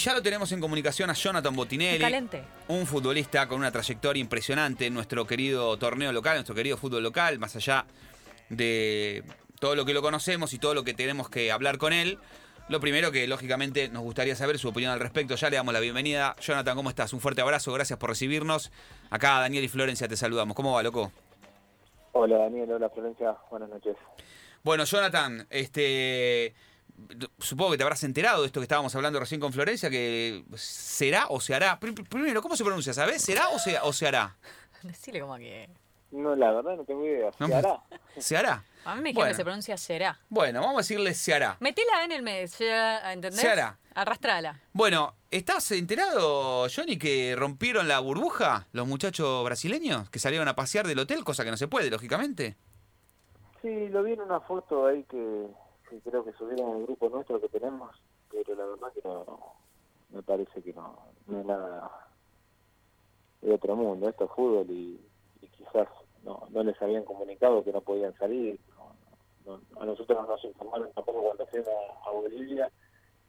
ya lo tenemos en comunicación a Jonathan Botinelli. Calente. Un futbolista con una trayectoria impresionante en nuestro querido torneo local, nuestro querido fútbol local, más allá de todo lo que lo conocemos y todo lo que tenemos que hablar con él. Lo primero que lógicamente nos gustaría saber su opinión al respecto. Ya le damos la bienvenida. Jonathan, ¿cómo estás? Un fuerte abrazo, gracias por recibirnos. Acá Daniel y Florencia te saludamos. ¿Cómo va, loco? Hola Daniel, hola Florencia, buenas noches. Bueno, Jonathan, este supongo que te habrás enterado de esto que estábamos hablando recién con Florencia, que será o se hará. Primero, ¿cómo se pronuncia? ¿Sabes? ¿Será o se, o se hará? Decirle como que. No, la verdad no tengo idea. ¿Se hará? ¿Se hará? A mí me dijeron que se pronuncia será. Bueno, vamos a decirle se hará. Metela en el mes, ¿entendés? Se hará. Arrastrala. Bueno, ¿estás enterado, Johnny, que rompieron la burbuja los muchachos brasileños que salieron a pasear del hotel, cosa que no se puede, lógicamente? Sí, lo vi en una foto ahí que, creo que subieron el grupo nuestro que tenemos, pero la verdad que no, me parece que no, no es nada de otro mundo. Esto es fútbol y, quizás no, no les habían comunicado que no podían salir, a nosotros no nos informaron tampoco cuando fuimos a Bolivia,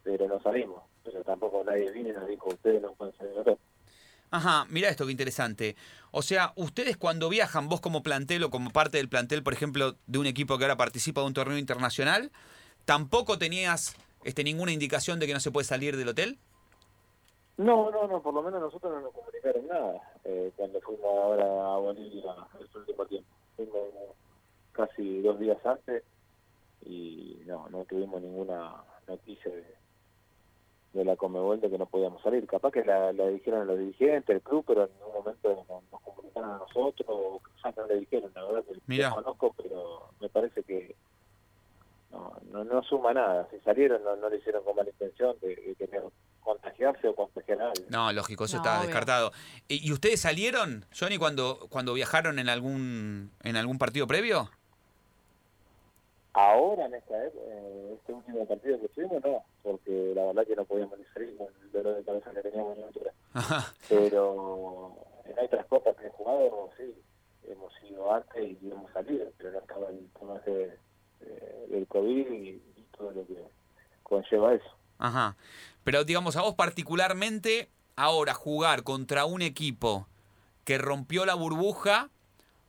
pero no salimos. Pero tampoco nadie vino y nos dijo, ustedes no pueden salir Ajá, mira esto qué interesante. O sea, ustedes cuando viajan, vos como plantel o como parte del plantel, por ejemplo, de un equipo que ahora participa de un torneo internacional, ¿tampoco tenías este, ninguna indicación de que no se puede salir del hotel? No, no, no, por lo menos nosotros no nos comunicaron nada eh, cuando fuimos ahora a Bolivia el último tiempo. Fuimos casi dos días antes y no, no tuvimos ninguna noticia de, de la Comebol de que no podíamos salir. Capaz que la, dijeron a los dirigentes, el club, pero en un momento nos, comunicaron a nosotros, o ya no le dijeron, la verdad que lo conozco, pero me parece que no, no, no suma nada. Si salieron no, no le hicieron con mala intención de, de querer contagiarse o contagiar a alguien. No, lógico, eso está descartado. ¿Y, ustedes salieron, Johnny, cuando, cuando viajaron en algún, en algún partido previo? Ahora, en esta, este último partido que tuvimos, no, porque la verdad que no podíamos ni salir con el dolor de cabeza que teníamos en altura. Pero en otras copas que he jugado, sí, hemos ido antes y hemos salido, pero no estaba el tema de, del COVID y, todo lo que conlleva eso. Ajá. Pero digamos, a vos particularmente, ahora jugar contra un equipo que rompió la burbuja,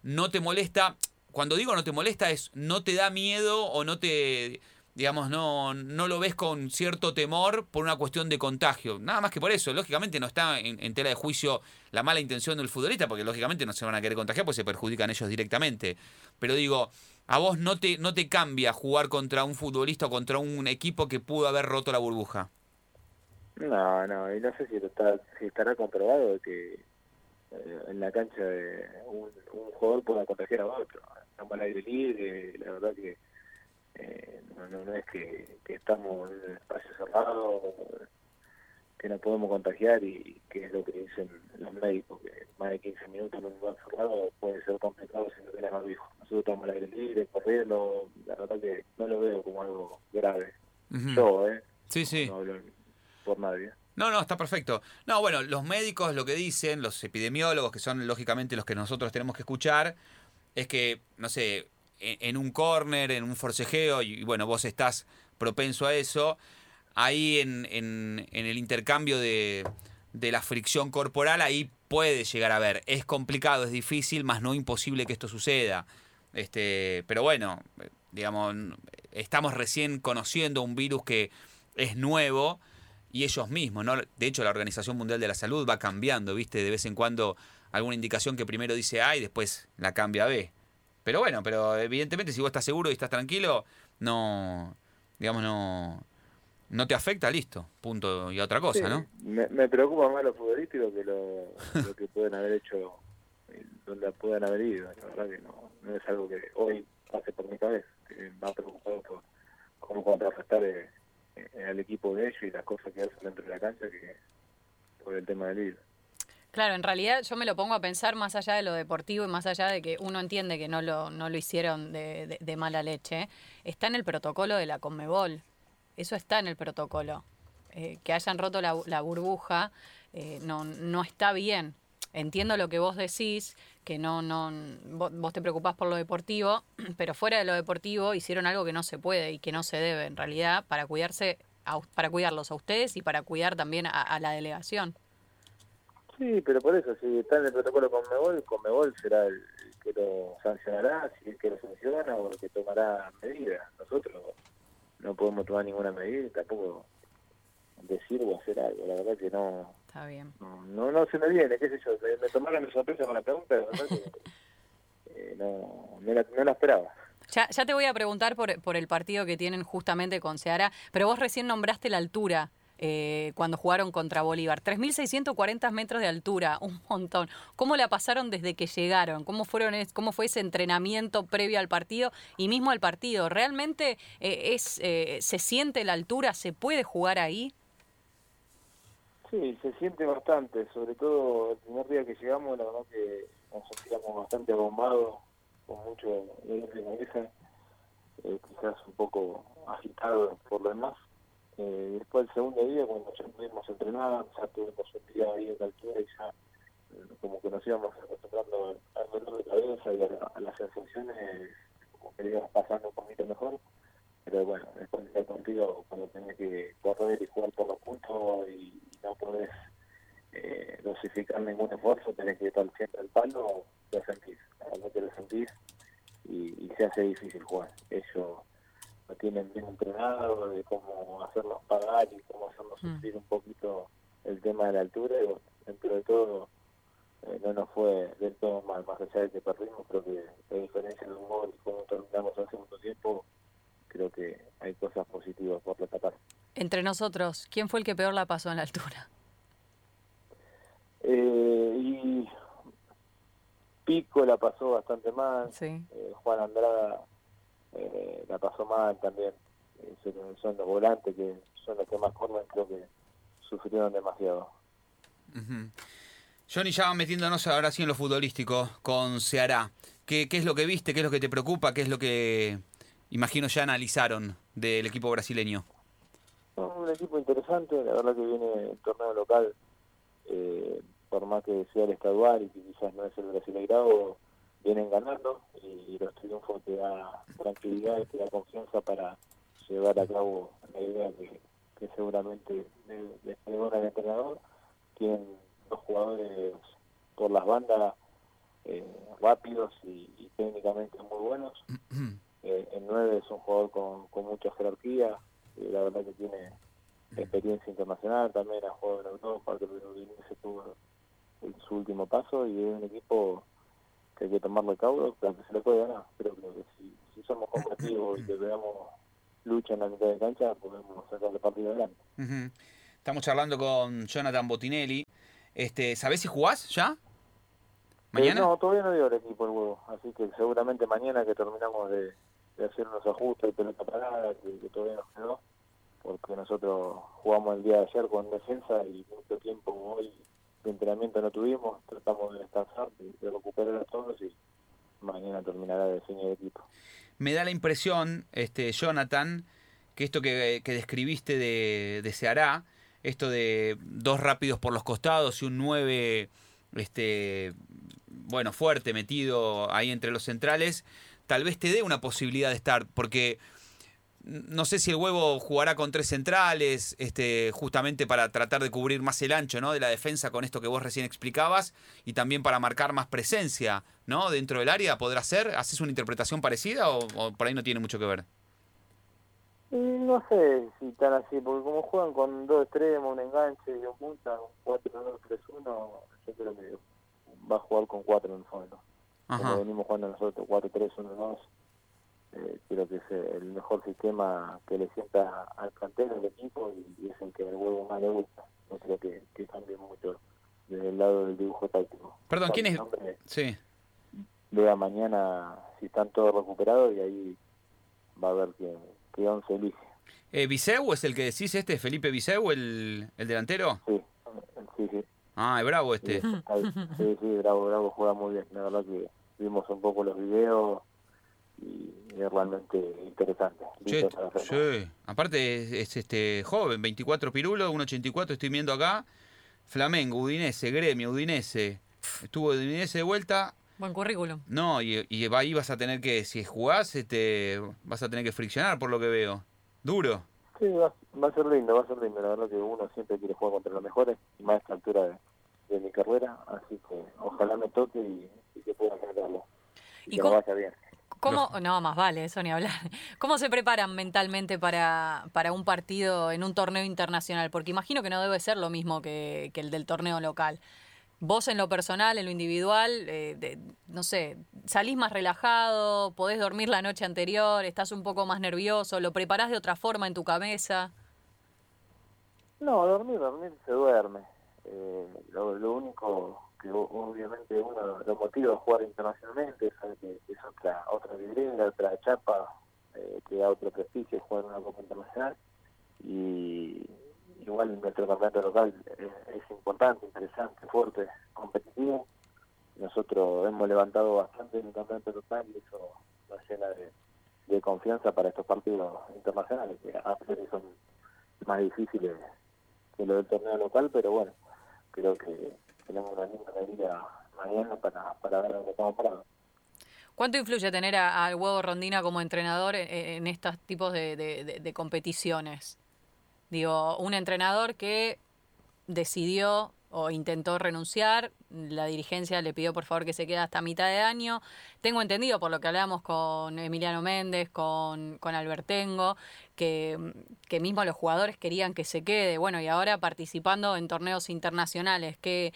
¿no te molesta? Cuando digo no te molesta es no te da miedo o no te digamos no no lo ves con cierto temor por una cuestión de contagio. Nada más que por eso. Lógicamente no está en, tela de juicio la mala intención del futbolista porque lógicamente no se van a querer contagiar porque se perjudican ellos directamente. Pero digo a vos no te no te cambia jugar contra un futbolista o contra un equipo que pudo haber roto la burbuja. No no y no sé si, está, si estará comprobado que eh, en la cancha de un jugador pueda contagiar a otro estamos al aire libre, la verdad que eh, no, no, es que, estamos en un espacio cerrado, que no podemos contagiar y que es lo que dicen los médicos, que más de 15 minutos en un lugar cerrado puede ser complicado si no tienes barbijo. Nosotros estamos al aire libre, corriendo, la verdad que no lo veo como algo grave. Yo, ¿eh? Sí, sí. No hablo por nadie. No, no, está perfecto. No, bueno, los médicos lo que dicen, los epidemiólogos, que son lógicamente los que nosotros tenemos que escuchar, es que, no sé, en, un corner, en un forcejeo, y, bueno, vos estás propenso a eso, ahí en, en, el intercambio de, de, la fricción corporal, ahí puede llegar a ver. Es complicado, es difícil, más no imposible que esto suceda. Este, pero bueno, digamos, estamos recién conociendo un virus que es nuevo y ellos mismos, ¿no? De hecho, la Organización Mundial de la Salud va cambiando, ¿viste? De vez en cuando alguna indicación que primero dice A y después la cambia a B. Pero bueno, pero evidentemente si vos estás seguro y estás tranquilo, no, digamos, no, no te afecta, listo, punto y otra cosa, ¿no? Me, preocupa más lo futbolístico que lo, que pueden haber hecho, donde puedan haber ido. La verdad que no, no es algo que hoy pase por mi cabeza, que va preocupado por cómo contrarrestar eh, eh, al equipo de ellos y las cosas que hacen dentro de la cancha que por el tema del líder. Claro, en realidad yo me lo pongo a pensar más allá de lo deportivo y más allá de que uno entiende que no lo, no lo hicieron de, de, mala leche, está en el protocolo de la Conmebol. Eso está en el protocolo. Eh, que hayan roto la, la burbuja eh, no, no está bien. Entiendo lo que vos decís, que no, no, vos, te preocupás por lo deportivo, pero fuera de lo deportivo hicieron algo que no se puede y que no se debe en realidad para cuidarse a para cuidarlos a ustedes y para cuidar también a, a la delegación. Sí, pero por eso, si está en el protocolo con Mebol, con Mebol será el que lo sancionará, si es que lo sanciona o el que tomará medidas. Nosotros no podemos tomar ninguna medida y tampoco decir o hacer algo. La verdad que no Está bien. no, no, no se me viene, qué sé yo. Me, me tomaron de sorpresa con la pregunta, la verdad que eh, no, no, la, no la esperaba. Ya, ya te voy a preguntar por, por el partido que tienen justamente con Ceará, pero vos recién nombraste la altura eh, cuando jugaron contra Bolívar. 3.640 metros de altura, un montón. ¿Cómo la pasaron desde que llegaron? ¿Cómo, fueron, cómo fue ese entrenamiento previo al partido y mismo al partido? ¿Realmente eh, es, eh, se siente la altura? ¿Se puede jugar ahí? Sí, se siente bastante, sobre todo el primer día que llegamos, la verdad que nos sentíamos bastante abombados, con mucho dolor de cabeza, eh, quizás un poco agitado por lo demás. Eh, después el segundo día, cuando ya pudimos entrenar, ya tuvimos un día ahí en la altura y ya eh, como que nos íbamos acostumbrando al dolor de cabeza y a, la- a las sensaciones, como que íbamos pasando un poquito mejor. Pero bueno, después del partido, cuando tenés que correr y jugar por los puntos y, no podés eh, dosificar ningún esfuerzo, tenés que estar siempre al palo, lo sentís, que lo sentís y, y se hace difícil jugar. Ellos tienen bien entrenado de cómo hacernos pagar y cómo hacernos Mm. sufrir un poquito el tema de la altura y bueno, dentro de todo eh, no nos fue del todo mal, más allá de que perdimos, creo que la diferencia de un gol y cómo terminamos el segundo tiempo, creo que hay cosas positivas por retapar. Entre nosotros, ¿quién fue el que peor la pasó en la altura? Eh, y Pico la pasó bastante mal, Sí. eh, Juan Andrada eh, la pasó mal también, Eh, son- los volantes que son los que más corren, creo que sufrieron demasiado. Ujú. Johnny, ya metiéndonos ahora sí en lo futbolístico con Ceará. ¿Qué, ¿Qué es lo que viste? ¿Qué es lo que te preocupa? ¿Qué es lo que imagino ya analizaron del equipo brasileño? Un equipo interesante, la verdad que viene el torneo local, eh, por más que sea el estadual y que quizás no es el brasileirado, vienen ganando y los triunfos te da tranquilidad y te da confianza para llevar a cabo la idea que, que seguramente le- pregona el entrenador. Tienen dos jugadores por las bandas eh, rápidos y, y técnicamente muy buenos. Eh, el 9 es un jugador con, con mucha jerarquía, y la verdad que tiene experiencia internacional, también ha jugado en Europa, creo que Udinese tuvo en su último paso y es un equipo que hay que tomarlo caudo, pero que se le puede ganar. Creo que si, si somos combativos y que veamos lucha en la mitad de cancha, podemos sacar el partido adelante. Ujú. Estamos charlando con Jonathan Botinelli. Este, ¿Sabés si jugás ya? ¿Mañana? Eh, no, todavía no dio el equipo el huevo, así que seguramente mañana que terminamos de, de hacer unos ajustes de pelota parada, que, que todavía nos quedó, porque nosotros jugamos el día de ayer con defensa y mucho tiempo hoy de entrenamiento no tuvimos, tratamos de descansar, de, de recuperar a todos y mañana terminará de definir el equipo. Me da la impresión, este, Jonathan, que esto que, que describiste de, de Ceará, esto de dos rápidos por los costados y un 9 este, bueno, fuerte, metido ahí entre los centrales, tal vez te dé una posibilidad de estar, porque no sé si el huevo jugará con tres centrales, este, justamente para tratar de cubrir más el ancho ¿no? de la defensa con esto que vos recién explicabas, y también para marcar más presencia ¿no? dentro del área, ¿podrá ser? ¿Haces una interpretación parecida o, o por ahí no tiene mucho que ver? Y no sé si tan así, porque como juegan con dos extremos, un enganche y un punta, un 4-2-3-1, yo creo que va a jugar con cuatro en el fondo. Como venimos jugando nosotros, 4-3-1-2, eh, creo que es el mejor sistema que le sienta al plantel, al equipo, y, y es el que al huevo más le gusta. No creo que, que cambie mucho desde el lado del dibujo táctico. Perdón, ¿quién es? Sí. vea mañana si están todos recuperados y ahí va a ver quién, qué once elige. Eh, ¿Viseu es el que decís este? ¿Felipe Viseu, el, el delantero? Sí, sí, sí. Ah, es bravo este. sí, sí, Bravo, Bravo juega muy bien. La verdad que vimos un poco los videos y es realmente interesante. Che. Aparte es, es, este joven, 24 pirulo, 1.84, estoy viendo acá. Flamengo, Udinese, Gremio, Udinese. Estuvo de Udinese de vuelta. Buen currículum. No, y, y ahí vas a tener que, si jugás, este, vas a tener que friccionar por lo que veo. Duro. Sí, va, va a ser lindo, va a ser lindo. La verdad que uno siempre quiere jugar contra los mejores, y más a esta altura de, de mi carrera, así que ojalá me toque y, y que pueda generarlo. Y, ¿Y que cómo- vaya bien. ¿Cómo, no, más vale, eso ni hablar. ¿Cómo se preparan mentalmente para, para un partido en un torneo internacional? Porque imagino que no debe ser lo mismo que, que el del torneo local. Vos en lo personal, en lo individual, eh, de- no sé, salís más relajado, podés dormir la noche anterior, estás un poco más nervioso, lo preparás de otra forma en tu cabeza. No, dormir, dormir se duerme. Eh, lo, lo único que obviamente uno lo motiva a jugar internacionalmente, sabe que es otra otra vidriera, otra chapa, eh, que da otro prestigio jugar en una Copa Internacional. Y igual nuestro campeonato local es, es importante, interesante, fuerte, competitivo. Nosotros hemos levantado bastante en el campeonato local y eso nos llena de, de confianza para estos partidos internacionales, que a priori son más difíciles que lo del torneo local, pero bueno, creo que tenemos una mañana para, ver dónde estamos parados. ¿Cuánto influye tener al huevo Rondina como entrenador en, estos tipos de, de- competiciones? Digo, un entrenador que decidió o intentó renunciar, la dirigencia le pidió por favor que se quede hasta mitad de año. Tengo entendido por lo que hablamos con Emiliano Méndez, con, con Albertengo, que, que mismo los jugadores querían que se quede. Bueno, y ahora participando en torneos internacionales. ¿Qué,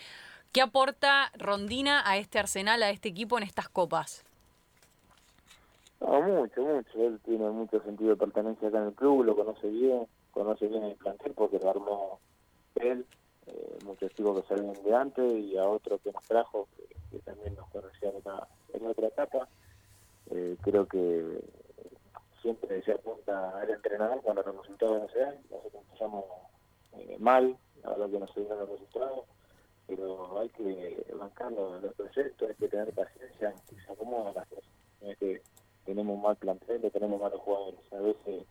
qué aporta Rondina a este arsenal, a este equipo en estas copas? No, mucho, mucho. Él tiene mucho sentido de pertenencia acá en el club, lo conoce bien, conoce bien el plantel porque lo armó él, eh, muchos chicos que salieron de antes y a otro que nos trajo, que, también nos conocía en, en otra etapa. Eh, creo que siempre se apunta al entrenador cuando los resultados no se dan. Nosotros empezamos eh, mal, la verdad que no se dieron los resultados, pero hay los, proyectos, hay que tener paciencia, que se acomodan las cosas. No es que tenemos mal plantel, tenemos malos jugadores. A veces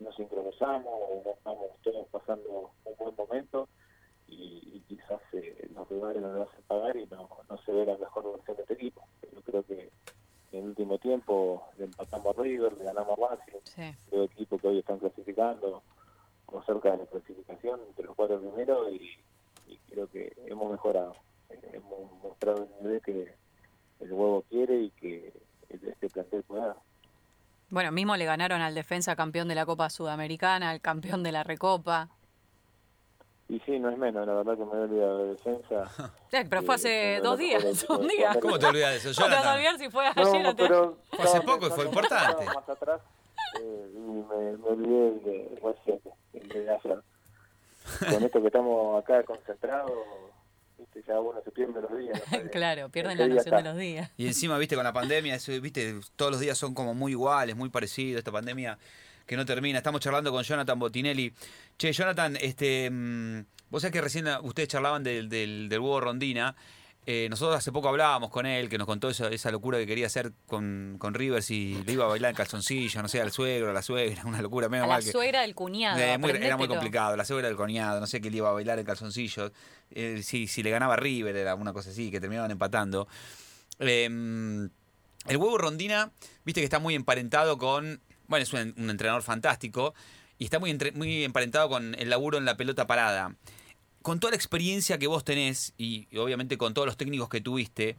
nos sincronizamos o no estamos todos pasando un buen momento y, y quizás eh, los rivales nos lo hacen pagar y no, no se ve la mejor versión de este equipo. Yo creo que en el último tiempo le empatamos a River, le ganamos a Racing, Sí. dos equipos que hoy están clasificando o cerca de la clasificación entre los cuatro primeros y, y creo que hemos mejorado. Eh, Hemos mostrado el nivel que el huevo quiere y que este plantel puede dar. Bueno, mismo le ganaron al defensa campeón de la Copa Sudamericana, al campeón de la Recopa. Y sí, no es menos, la verdad que me he olvidado de defensa. Eh, pero fue Eh, hace de dos días, un de día. ¿Cómo te olvidas de eso, No te vas a Jonathan? olvidar si fue ayer o No, te- pero Fue hace poco y fue importante. estaba Más atrás eh, y me, me olvidé el de de ayer. Con esto que estamos acá concentrados, viste, ya uno se pierde los días. no Claro, pierden en la noción de los días. Y encima, viste, con la pandemia, eso, viste, todos los días son como muy iguales, muy parecidos, esta pandemia que no termina. Estamos charlando con Jonathan Botinelli. Che, Jonathan, este, mm, vos sabés que recién ustedes charlaban del, del, del huevo Rondina. Eh, nosotros hace poco hablábamos con él, que nos contó esa, esa locura que quería hacer con, con River, si le iba a bailar en calzoncillo, no sé, al suegro, a la suegra, una locura, menos A la mal que... suegra del cuñado. Eh, muy- era muy complicado, la suegra del coñado, no sé qué le iba a bailar en calzoncillos. Eh, si, si le ganaba River, era una cosa así, que terminaban empatando. Eh, el huevo Rondina, viste que está muy emparentado con. Bueno, es un, un entrenador fantástico y está muy, entre- muy emparentado con el laburo en la pelota parada. Con toda la experiencia que vos tenés y, y obviamente con todos los técnicos que tuviste,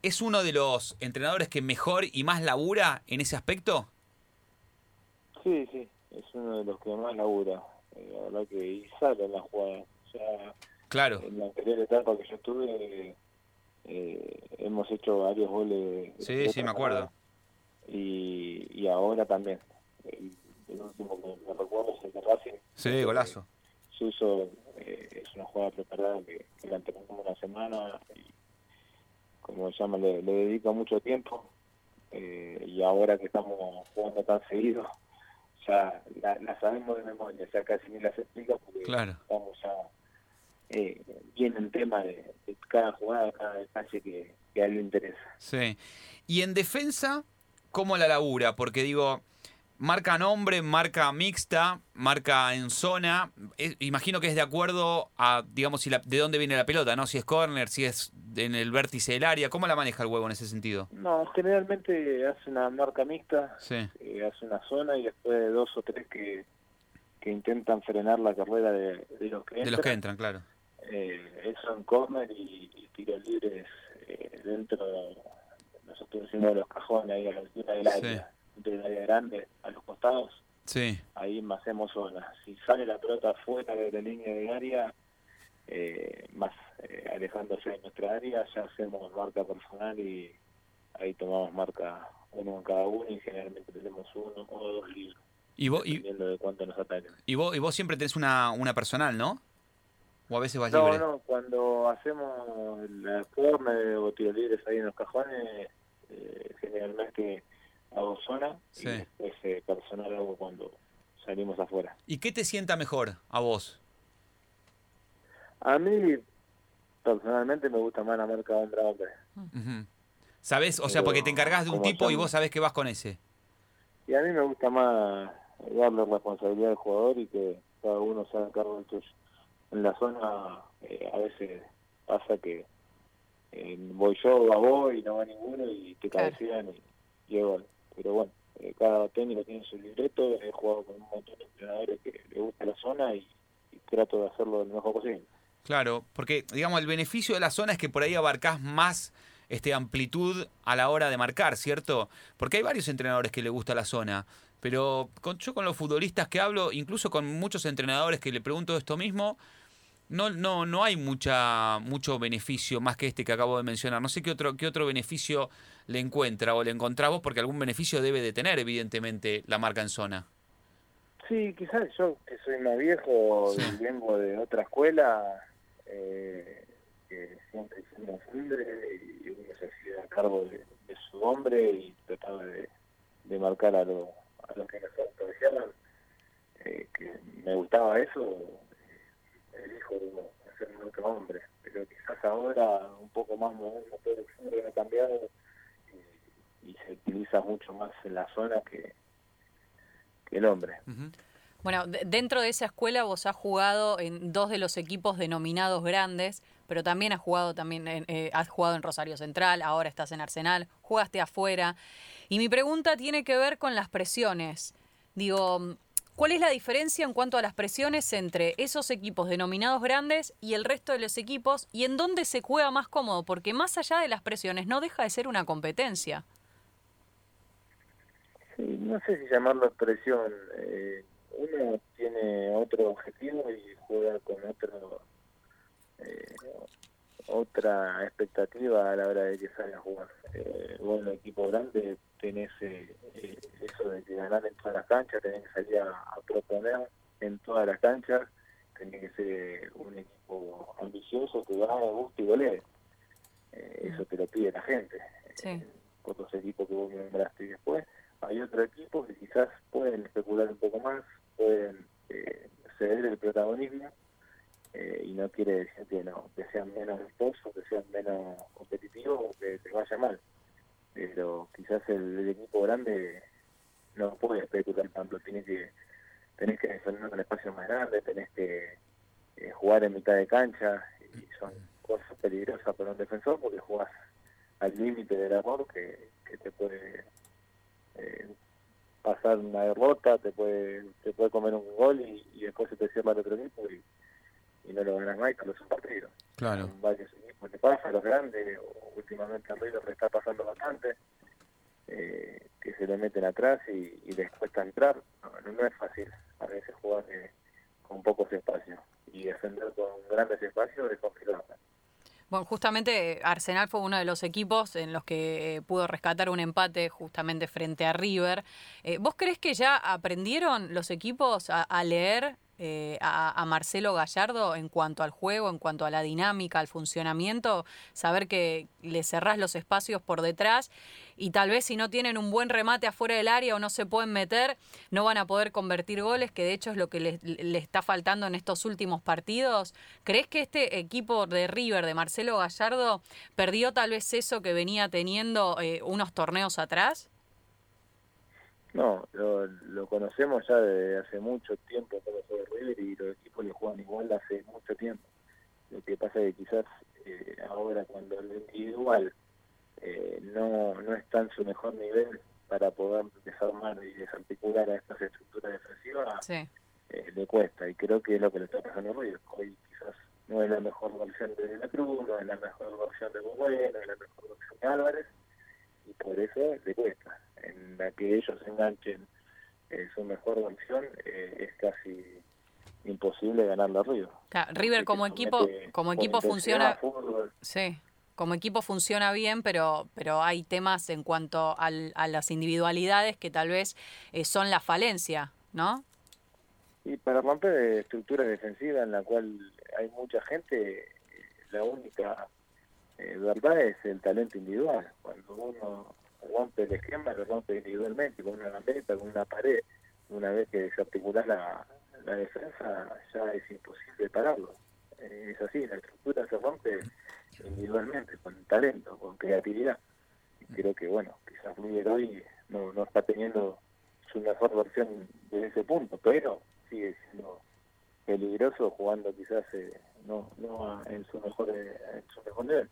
¿es uno de los entrenadores que mejor y más labura en ese aspecto? Sí, sí, es uno de los que más labura. Eh, la verdad que y sale en la jugada. O sea, Claro. en la anterior etapa que yo estuve, eh, hemos hecho varios goles. Sí, sí, me acuerdo. Y, y ahora también. El, el último que me recuerdo es el de Racing. Sí, golazo. Suso eh, es una jugada preparada que, que la entrenó como una semana y como se llama le, le dedica mucho tiempo eh, y ahora que estamos jugando tan seguido ya la, la sabemos de memoria ya casi ni las explica porque Claro. estamos ya eh, bien en tema de, de cada jugada cada detalle que, que a él le interesa Sí. Y en defensa, ¿cómo la labura? Porque digo, marca nombre, marca mixta, marca en zona. Imagino que es de acuerdo a, digamos, si la- de dónde viene la pelota, ¿no? Si es corner, si es en el vértice del área. ¿Cómo la maneja el huevo en ese sentido? no generalmente hace una marca mixta Sí. eh, hace una zona y después dos o tres que, que intentan frenar la carrera de, los que entran. De los que entran, claro. Eh, eso en corner y, y tiros libres eh, dentro de, nosotros decimos los cajones ahí a la altura del área, del área grande, costados. Sí. Ahí más hacemos zona. Si sale la pelota fuera de la línea de área, eh, más eh, alejándose de nuestra área, ya hacemos marca personal y ahí tomamos marca uno en cada uno y generalmente tenemos uno o dos libros. Y vos, dependiendo de cuánto nos ataquen. Y vos, y vos siempre tenés una, una personal, ¿no? ¿O a veces vas no, libre? No, cuando hacemos la corner o tiros libres ahí en los cajones, eh, generalmente hago zona y después eh, personal hago cuando salimos afuera. ¿Y qué te sienta mejor a vos? A mí, personalmente, me gusta más la marca hombre a hombre. ¿Sabes? O sea, porque te encargas de un tipo y vos sabés que vas con ese. Y a mí me gusta más darle responsabilidad al jugador y que cada uno se haga cargo del tuyo. En la zona eh, a veces pasa que eh, voy yo, va vos y no va ninguno y te cabecean y, llevo. Pero bueno, eh, cada técnico tiene su libreto, he jugado con un montón de entrenadores que le gusta la zona y, y trato de hacerlo lo mejor posible. Claro, porque digamos el beneficio de la zona es que por ahí abarcás más este amplitud a la hora de marcar, ¿cierto? Porque hay varios entrenadores que le gusta la zona, pero con, yo con los futbolistas que hablo, incluso con muchos entrenadores que le pregunto esto mismo, no, no, no hay mucha, mucho beneficio más que este que acabo de mencionar. No sé qué otro, qué otro beneficio le encuentra o le encontramos, porque algún beneficio debe de tener, evidentemente, la marca en zona. Sí, quizás yo que soy más viejo y vengo de otra escuela, eh, que siempre hicimos hombre y uno se hacía cargo de, su hombre y trataba de, marcar a, lo, a los que nosotros decíamos eh, que me gustaba eso, elijo hacer otro hombre, pero quizás ahora un poco más moderno todo el ha cambiado y, se utiliza mucho más en la zona que, que el hombre. Bueno, dentro de esa escuela vos has jugado en dos de los equipos denominados grandes, pero también has jugado también en, eh, has jugado en Rosario Central, ahora estás en Arsenal, jugaste afuera. Y mi pregunta tiene que ver con las presiones. Digo, ¿cuál es la diferencia en cuanto a las presiones entre esos equipos denominados grandes y el resto de los equipos y en dónde se juega más cómodo? Porque más allá de las presiones no deja de ser una competencia. No sé si llamarlo presión. Eh, uno tiene otro objetivo y juega con otro eh, otra expectativa a la hora de que salga a jugar. Eh, bueno, equipo grande tenés eh, eh, eso de que ganar en todas las canchas, tenés que salir a, proponer en todas las canchas, tenés que ser un equipo ambicioso que gane, guste y golee. eso te lo pide la gente. Sí. otros equipos que vos nombraste y después hay otro equipo que quizás pueden especular un poco más, pueden eh, ceder el protagonismo eh, y no quiere decir que no que sean menos vistosos, que sean menos competitivos o que te vaya mal. Pero quizás el, equipo grande no puede especular tanto, tiene que tenés que defender un espacio más grande, tenés que eh, jugar en mitad de cancha y son cosas peligrosas para un defensor porque jugás al límite del amor que, que te puede eh, pasar una derrota, te puede te puede comer un gol y, después se te cierra el otro equipo y, no lo ganas más pero es un partido. Claro. varios equipos te pasa, los grandes, últimamente a River le está pasando bastante, eh, que se le meten atrás y, les cuesta entrar. No, no, es fácil a veces jugar eh, con pocos espacios y defender con grandes espacios es complicado. Bueno, justamente Arsenal fue uno de los equipos en los que eh, pudo rescatar un empate justamente frente a River. Eh, ¿Vos crees que ya aprendieron los equipos a leer eh, a, Marcelo Gallardo en cuanto al juego, en cuanto a la dinámica, al funcionamiento, saber que le cerrás los espacios por detrás y tal vez si no tienen un buen remate afuera del área o no se pueden meter, no van a poder convertir goles, que de hecho es lo que le, está faltando en estos últimos partidos. ¿Crees que este equipo de River, de Marcelo Gallardo, perdió tal vez eso que venía teniendo eh, unos torneos atrás? No, lo, lo conocemos ya desde hace mucho tiempo, todo River, y los equipos le juegan igual hace mucho tiempo. Lo que pasa es que quizás eh, ahora cuando el individual eh, no, no está en su mejor nivel para poder desarmar y desarticular a estas estructuras defensivas, eh, le cuesta y creo que es lo que le está pasando a Río. Hoy quizás no es la mejor versión de la Cruz, no es la mejor versión de Bueno, no es la mejor versión de Álvarez y por eso le cuesta. En la que ellos enganchen eh, su mejor versión eh, es casi imposible ganarle a. Claro, River como equipo, como equipo funciona, sí, como equipo funciona bien, pero pero hay temas en cuanto al, a las individualidades que tal vez eh, son la falencia, ¿no? Y para romper estructuras defensivas en la cual hay mucha gente, la única eh, verdad es el talento individual. Cuando uno rompe el esquema, lo rompe individualmente, con una gambeta, con una pared. Una vez que desarticulas la, la defensa, ya es imposible pararlo. Eh, es así, la estructura se rompe individualmente, con talento, con creatividad. Y creo que, bueno, quizás Miguel hoy no, no está teniendo su mejor versión desde ese punto, pero sigue siendo peligroso jugando quizás eh, no, no en su mejor en su mejor nivel.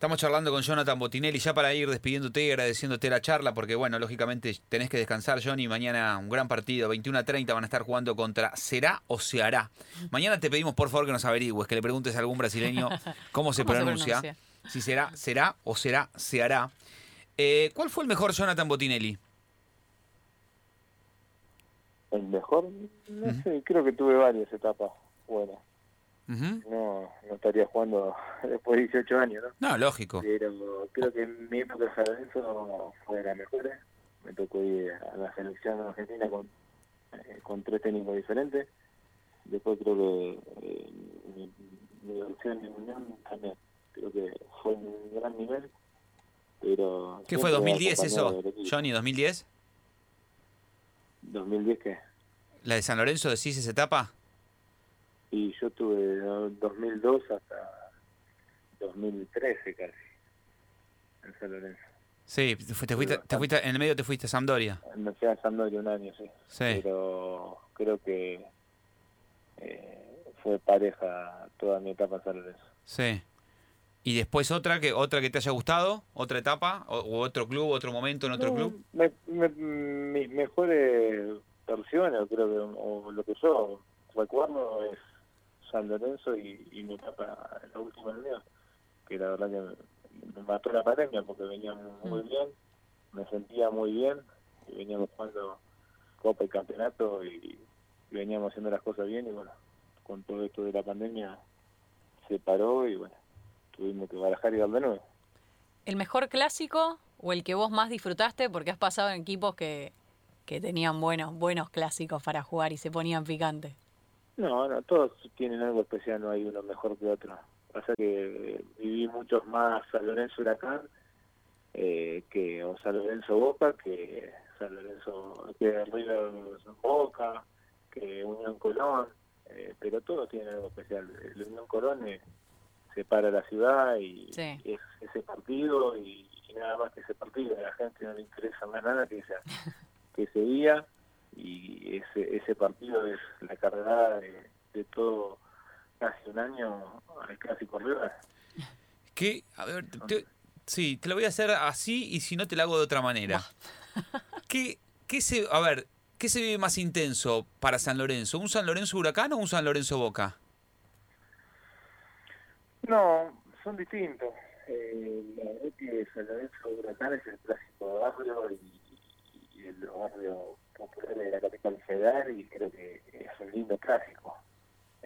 Estamos charlando con Jonathan Botinelli ya para ir despidiéndote y agradeciéndote la charla, porque bueno, lógicamente tenés que descansar, Johnny. Mañana un gran partido, 21 a 30 van a estar jugando contra ¿Será o se hará? Mañana te pedimos por favor que nos averigües, que le preguntes a algún brasileño cómo se, pronuncia, Si será, será o será, se hará. Eh, ¿Cuál fue el mejor Jonathan Botinelli? El mejor, no sé, creo que tuve varias etapas buenas no, no estaría jugando después de 18 años, ¿no? No, lógico. Pero creo que mi época de San Lorenzo fue de las mejores. Me tocó ir a la selección argentina con, eh, con tres técnicos diferentes. Después creo que eh, mi, mi en Unión también creo que fue un gran nivel. Pero ¿Qué fue 2010 eso, Johnny, 2010? ¿2010 qué? ¿La de San Lorenzo decís esa etapa? Y yo tuve 2002 hasta 2013 casi en San Lorenzo. Sí, te fuiste, te fuiste, en el medio te fuiste a Sampdoria. Me fui a Sampdoria un año, sí. sí. Pero creo que eh, fue pareja toda mi etapa en San Lorenzo. Sí. ¿Y después otra que otra que te haya gustado? ¿Otra etapa? ¿O, otro club, otro momento en otro club? Me, me, mis mejores versiones, creo que, o lo que yo recuerdo es San Lorenzo y, y mi etapa la última año, que la verdad que me mató la pandemia porque veníamos muy mm. bien, me sentía muy bien, y veníamos jugando Copa y Campeonato y, veníamos haciendo las cosas bien y bueno, con todo esto de la pandemia se paró y bueno, tuvimos que barajar y dar de nuevo. ¿El mejor clásico o el que vos más disfrutaste porque has pasado en equipos que, que tenían buenos, buenos clásicos para jugar y se ponían picantes? No, no, todos tienen algo especial, no hay uno mejor que otro. Pasa que eh, viví muchos más San Lorenzo Huracán eh, que o San Lorenzo Boca, que San Lorenzo que River Boca, que Unión Colón, eh, pero todos tienen algo especial. El Unión Colón separa la ciudad y es ese partido y, nada más que ese partido. A la gente no le interesa más nada que, esa, que ese día y ese, ese partido es la carrera de, todo casi un año al clásico River. ¿Qué? A ver, te, sí, te lo voy a hacer así y si no te lo hago de otra manera. ¿Qué, qué se, a ver, ¿qué se vive más intenso para San Lorenzo? ¿Un San Lorenzo Huracán o un San Lorenzo Boca? No, son distintos. Eh, la verdad que San Lorenzo Huracán es el clásico barrio y, y el barrio popular de la capital federal y creo que es un lindo clásico.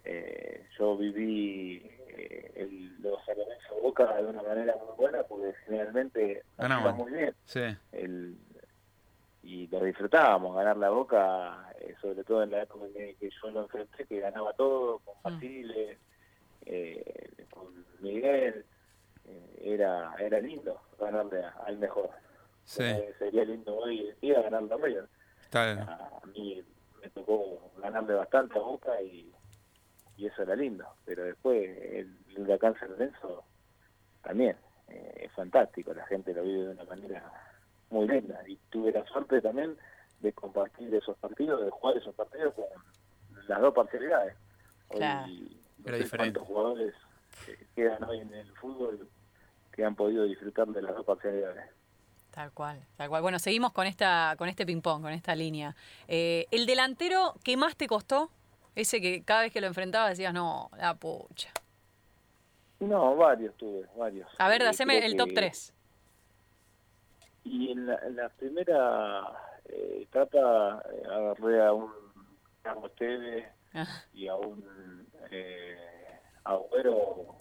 Eh, yo viví eh, el, los Lorenzo Boca de una manera muy buena porque generalmente ganaba muy bien. y lo disfrutábamos, ganar la Boca, eh, sobre todo en la época en que yo lo enfrenté, que ganaba todo, con Basile, mm. con Miguel, era era lindo ganarle al mejor. sería lindo hoy en día ganarle a River. A mí me tocó ganarle bastante a Boca y, y eso era lindo. Pero después el huracán San Lorenzo también eh, es fantástico. La gente lo vive de una manera muy linda. Y tuve la suerte también de compartir esos partidos, de jugar esos partidos con las dos parcialidades. Hoy, Era diferente. jugadores quedan hoy en el fútbol que han podido disfrutar de las dos parcialidades. Tal cual, tal cual. Bueno, seguimos con esta, con este ping-pong, con esta línea. Eh, ¿El delantero que más te costó? Ese que cada vez que lo enfrentabas decías, no, la pucha. No, varios tuve, varios. A ver, haceme el top que- 3. Y en la, en la primera eh, etapa eh, agarré a un Carlos Tevez y a un eh, Agüero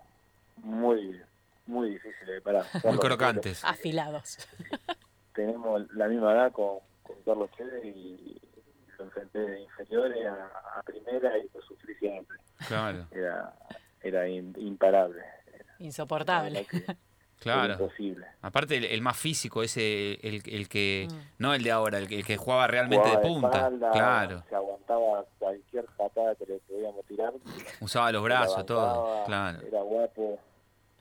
muy muy difícil de parar. Muy crocantes. Afilados. Tenemos la misma edad con, con Carlos Tevez y lo enfrenté de inferiores a, a primera y lo sufrí siempre. Claro, Era, era in- imparable. La Insoportable. era claro. imposible. Aparte, el, el más físico, ese, el, el que. Mm. No el de ahora, el que, el que jugaba realmente Jugaba de punta. espalda, claro. Se aguantaba cualquier patada que le podíamos tirar. Usaba los brazos, todo. Claro, Era guapo.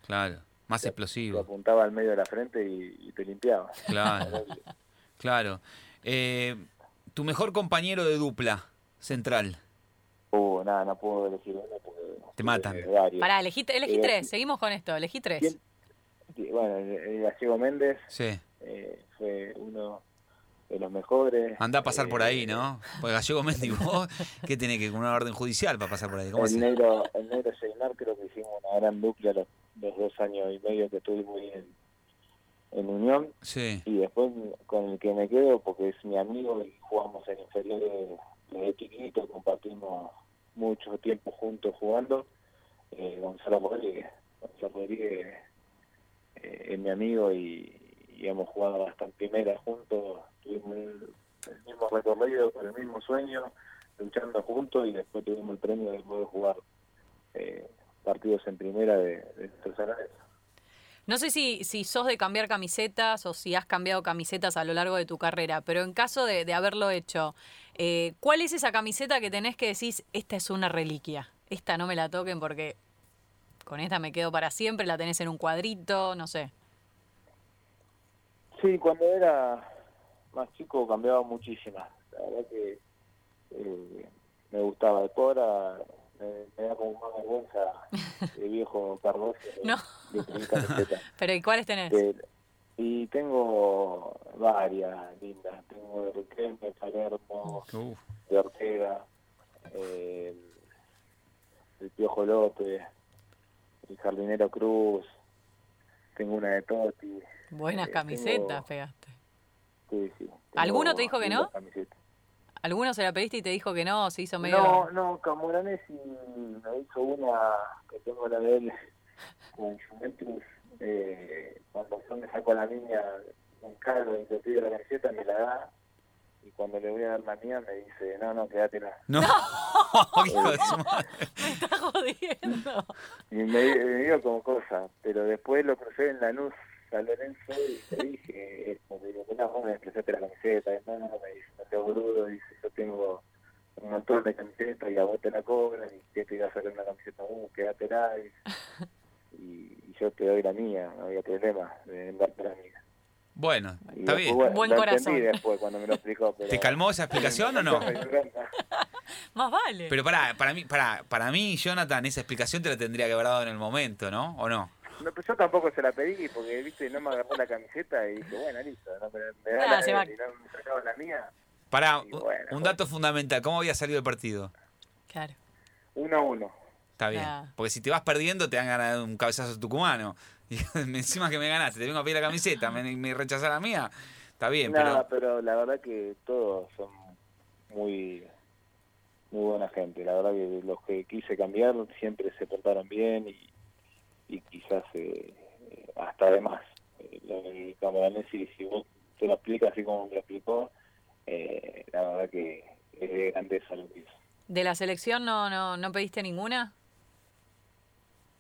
claro. Más Te explosivo. apuntaba al medio de la frente y, y te limpiaba. Claro, claro. Eh, tu mejor compañero de dupla central. Uh, nada, no puedo elegir uno porque... Te matan. eh. Pará, elegí, elegí Eh, tres. Seguimos con esto. Elegí tres. ¿Quién? Bueno, el, el Gallego Méndez Sí. eh, fue uno de los mejores. Anda a pasar por Eh, ahí, ¿no? Porque Gallego Méndez, vos, ¿qué tenés que con una orden judicial para pasar por ahí? ¿Cómo El negro, el negro Seinar creo que hicimos una gran dupla los, los dos años y medio que estuvimos ahí en, en Unión. Sí, Y después con el que me quedo, porque es mi amigo y jugamos en inferiores desde chiquito, compartimos mucho tiempo juntos jugando, eh, Gonzalo Rodríguez. Gonzalo Rodríguez eh, es mi amigo y, y hemos jugado hasta en primera juntos, tuvimos el, el mismo recorrido, con el mismo sueño, luchando juntos y después tuvimos el premio de poder jugar eh, partidos en primera de, de tercera vez. No sé si, si sos de cambiar camisetas o si has cambiado camisetas a lo largo de tu carrera, pero en caso de, de haberlo hecho, eh, ¿cuál es esa camiseta que tenés que decís, esta es una reliquia? Esta no me la toquen porque con esta me quedo para siempre, la tenés en un cuadrito, no sé. Sí, cuando era más chico cambiaba muchísimas. La verdad que eh, me gustaba. Después ahora me, me da como más vergüenza de viejo Carlos de, No. de. Pero ¿y cuáles tenés? De- y tengo varias lindas. Tengo de Riquelme, Palermo, Uf, de Ortega, eh, el Piojo López, el Jardinero Cruz. Tengo una de Totti. Buenas eh, camisetas tengo- pegaste. Sí, sí. ¿Alguno te dijo que no? camisetas. ¿Alguno se la pediste y te dijo que no? ¿Se hizo medio...? No, no, Camoranesi me hizo una que tengo la de él con Juventus. Eh, cuando yo me saco a la niña un cargo y te pide la camiseta, me la da. Y cuando le voy a dar la mía, me dice: No, no, quédatela. no, hijo de su madre. Me está jodiendo. Y me, me dio como cosa. Pero después lo crucé en Lanús a Lorenzo y le dije: esto, le digo, No, vos me prestaste la camiseta. Y no, no, me dice: No te boludo. Dice: tengo un montón de camisetas y a vos te la cobran. Y que te iba a sacar una camiseta, uh, quédatela. dice. y, y yo te doy la mía, no había problema de darte la mía. Bueno, Y está después, bien. bueno, Buen lo corazón. entendí después cuando me lo explicó. Pero ¿Te calmó esa explicación o no? Más vale. Pero para, para mí, para, para mí, Jonathan, esa explicación te la tendría que haber dado en el momento, ¿no? ¿O no? No, pues yo tampoco se la pedí porque, viste, no me agarró la camiseta y dije, bueno, listo, no, me, me da Ah, la se va. y no me sacaban la mía. Bueno, un dato fundamental, ¿cómo había salido el partido? Claro. Uno a uno. Está bien. Ah. Porque si te vas perdiendo, te dan ganas de un cabezazo tucumano. Y encima que me ganaste, te vengo a pedir la camiseta, me, me rechazás la mía. Está bien, Nada, pero. pero la verdad que todos son muy muy buena gente. La verdad que los que quise cambiar siempre se portaron bien y, y quizás eh, eh, hasta además. Eh, lo del Camoranesi, si vos te lo explicas así como me lo explicó, eh, la verdad que es de grandeza lo que hizo. ¿De la selección no, no, no pediste ninguna?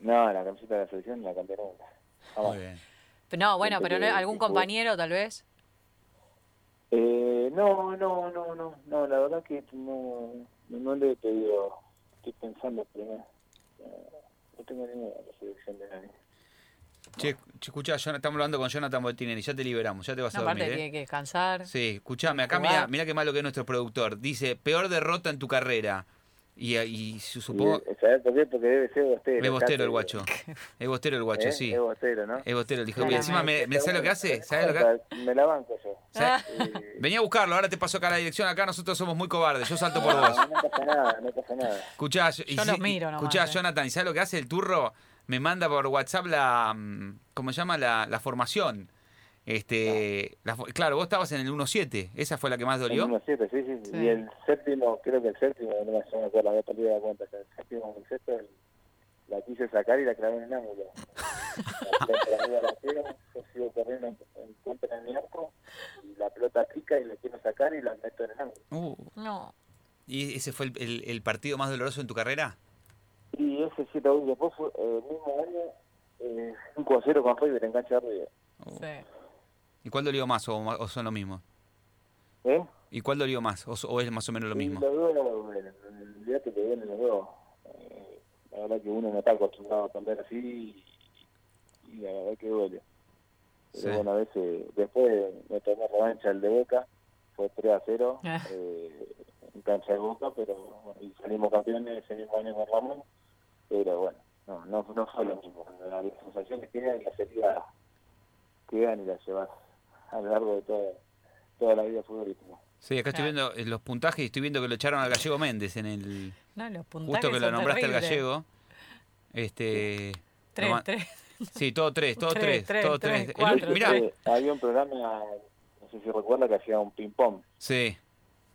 No, la camiseta de la selección la cambié nunca. Muy bien. No, bueno, pero que- algún que compañero tal vez. Eh, no, no, no, no, no, la verdad que no, no, no le he pedido, estoy pensando, pero no, no, no tengo ninguna selección de nadie. Che, che, escuchá, Jonathan, estamos hablando con Jonathan Boltinelli, ya te liberamos, ya te vas No, a dormir. aparte ¿eh? tiene que descansar. Sí, escuchame, acá mira, mira qué malo que es nuestro productor. Dice, peor derrota en tu carrera. Y, y su- Y, supongo... ¿Sabés por qué? Porque debe ser bostero. Es bostero el guacho. Es bostero el guacho, ¿eh? sí. Es bostero, ¿no? Es bostero el hijo. Y encima, me, me- ¿sabes lo que hace? ¿Sabes lo que hace? Me la banco yo. ¿Sabes? Eh, Venía a buscarlo, ahora te paso acá a la dirección. Acá nosotros somos muy cobardes. Yo salto por vos. no, no pasa nada, no pasa nada. Escuchá, yo- y los miro nomás, escuchá. Jonathan, ¿y sabes lo que hace el turro? Me manda por WhatsApp la. mm, ¿Cómo se llama? La, la formación. Este, la fo- claro, vos estabas en el 1.7. ¿Esa fue la que más El dolió? 1-7, sí, sí, Sí. Y el séptimo, creo que el séptimo, no me acuerdo, había perdido la cuenta. El séptimo el sexto, el- la quise sacar y la clavé en el ángulo. la arriba la pego, yo sigo corriendo en, en contra de mi arco, y la pelota pica y la quiero sacar y la meto en el ángulo. Uh, No. ¿Y ese fue el, el- el partido más doloroso en tu carrera? Y ese 7 a 1 después fue eh, el mismo año, eh, 5 a 0 con River en cancha de River. Uh. Sí. ¿Y cuál dolió más o, o son lo mismo? ¿Eh? ¿Y cuál dolió más o, o es más o menos lo mismo? Los dos, día que te vienen los dos. Eh, la verdad que uno no está acostumbrado a perder así y, y la verdad que duele. Pero Sí. bueno, a veces, después me tomé revancha el de Boca, fue 3 a 0 Ah. eh, en cancha de Boca, pero bueno, y salimos campeones ese mismo año con Ramón, pero bueno, no, no, no fue lo mismo. Las sensaciones quedan y las heridas quedan y las llevas a lo largo de toda, toda la vida futbolística. Sí, acá estoy viendo eh, los puntajes y estoy viendo que lo echaron al gallego Méndez en el. No, los puntajes Justo que lo son nombraste al gallego. Este. Tres, tres. Sí, todo tres, todo Tres, tres, tres, todo tres, tres. El- cuatro, mirá, tres. Había un programa, no sé si recuerda, que hacía un ping-pong. sí,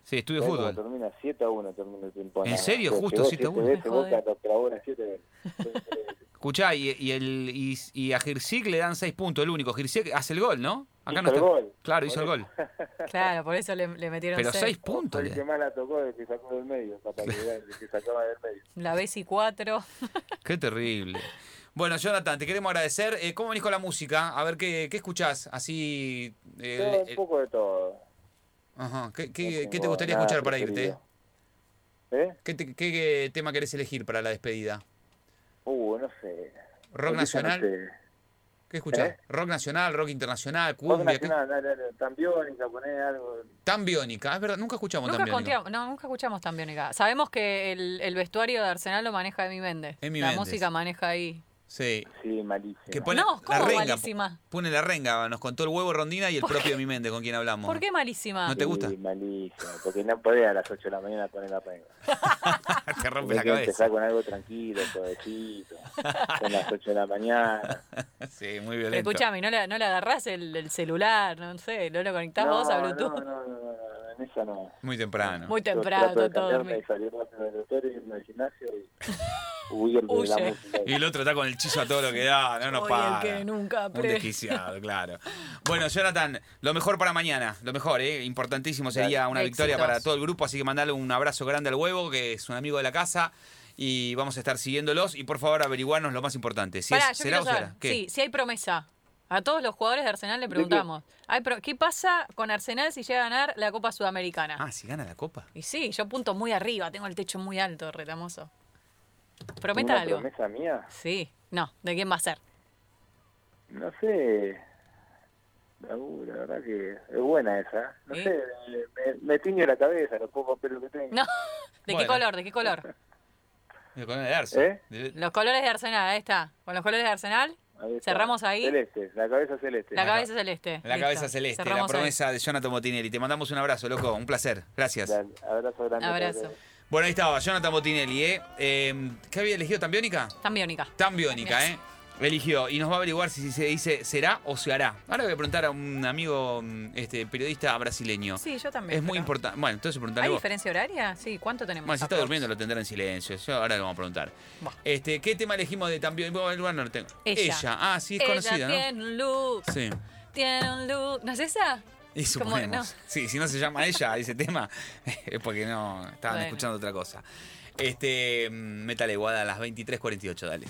sí, estudio ¿Sabés cómo fútbol. Termina 7 a 1, termina el ping-pong. ¿En serio? Se Justo llegó 7 a siete 1. veces, Joder. Boca lo clavó las 7 veces. Fue increíble. Escuchá, y, y, el, y, y a Girsic le dan seis puntos, el único. Girsic hace el gol, ¿no? Acá Hizo no el está. gol. Claro, hizo el gol. Claro, por eso le, le metieron Pero seis. seis puntos. Fue el que más la tocó, el que sacó del medio, vean, el que sacaba del medio. La Bessi 4. Qué terrible. Bueno, Jonathan, te queremos agradecer. Eh, ¿Cómo venís con la música? A ver, ¿qué, qué escuchás? Así... eh, Todo, el- un poco de todo. Ajá. ¿Qué, No qué- qué te gustaría escuchar para irte? ¿Eh? ¿Qué, te- qué- qué tema querés elegir para la despedida? Uh, no sé. ¿Rock nacional? No sé. ¿Qué escuchás? ¿Eh? ¿Rock nacional, rock internacional, Rock cumbia? ¿Qué- nacional, dale, dale, tan biónica, poné algo. Tan biónica. Es verdad, nunca escuchamos Nunca, tan biónica. no, nunca escuchamos tan biónica. Sabemos que el, el vestuario de Arsenal lo maneja Emi Méndez. Emi la música maneja ahí. Sí. Sí. Que pone No, la ¿cómo renga. malísima? Pone la renga. Nos contó el huevo Rondina y el propio Mimende con quien hablamos. ¿Por qué malísima? No te gusta? Sí, malísimo, porque no podés a las 8 de la mañana poner la renga. Te rompe la cabeza. empezar con algo tranquilo, suavecito, son las 8 de la mañana. Sí, muy violento. Escuchame, ¿no le, no le agarrás el, el celular? No sé, ¿no lo conectás vos a Bluetooth? No, no, no, no. Muy temprano. Muy temprano, todo y salir rápido del doctor, irme al gimnasio y huir de la Huye. música. Y el otro está con el chizo a todo lo que da, no nos para. el que nunca Un desquiciado, claro. Bueno, Jonathan, lo mejor para mañana, lo mejor, ¿eh? Importantísimo sería una victoria para todo el grupo, así que mandale un abrazo grande al huevo, que es un amigo de la casa, y vamos a estar siguiéndolos. Y por favor, averiguarnos lo más importante. Si Pará, es, yo ¿Será o será? ¿Qué? Sí, si hay promesa. A todos los jugadores de Arsenal le preguntamos. ¿hay pro- ¿Qué pasa con Arsenal si llega a ganar la Copa Sudamericana? Ah, si gana la copa. Y sí, yo punto muy arriba, tengo el techo muy alto, retamoso. Prometa ¿Una algo. promesa mía? Sí, no, ¿de quién va a ser? No sé. La verdad que es buena esa. No ¿Sí? sé, me, me tiño la cabeza, los pocos pelos que tengo. No, ¿de Bueno. qué color? ¿De qué color? El color de Arce. ¿Eh? De- Los colores de Arsenal, ahí está. Con los colores de Arsenal, Ahí. Cerramos ahí. Celeste, la cabeza celeste. la cabeza celeste. La Listo. cabeza celeste, la ahí. promesa de Jonathan Botinelli. Te mandamos un abrazo, loco. Un placer. Gracias. Dale, abrazo grande. Abrazo. Bueno, ahí estaba, Jonathan Botinelli, ¿eh? Eh, ¿Qué había elegido? ¿Tan biónica? Tan biónica. Tan biónica, ¿eh? Eligió y nos va a averiguar si se dice será o se hará. Ahora voy a preguntar a un amigo mm, este, periodista brasileño. Sí, yo también. es muy importante. Bueno, entonces preguntale ¿Hay vos. diferencia horaria? Sí, ¿cuánto tenemos? Bueno, si está Aprox? durmiendo lo tendrá en silencio. Yo ahora le vamos a preguntar. Este, ¿Qué tema elegimos de tan biónica? Bueno, no lo tengo. Ella. Ah, sí, es Ella conocida, ¿no? tiene un look, Sí. tiene un look. ¿No es esa? Y suponemos. no. Sí, si no se llama ella ese tema, es porque no estaban Bueno. escuchando otra cosa. Este, mm, Metal Iguada a las 23.48, dale.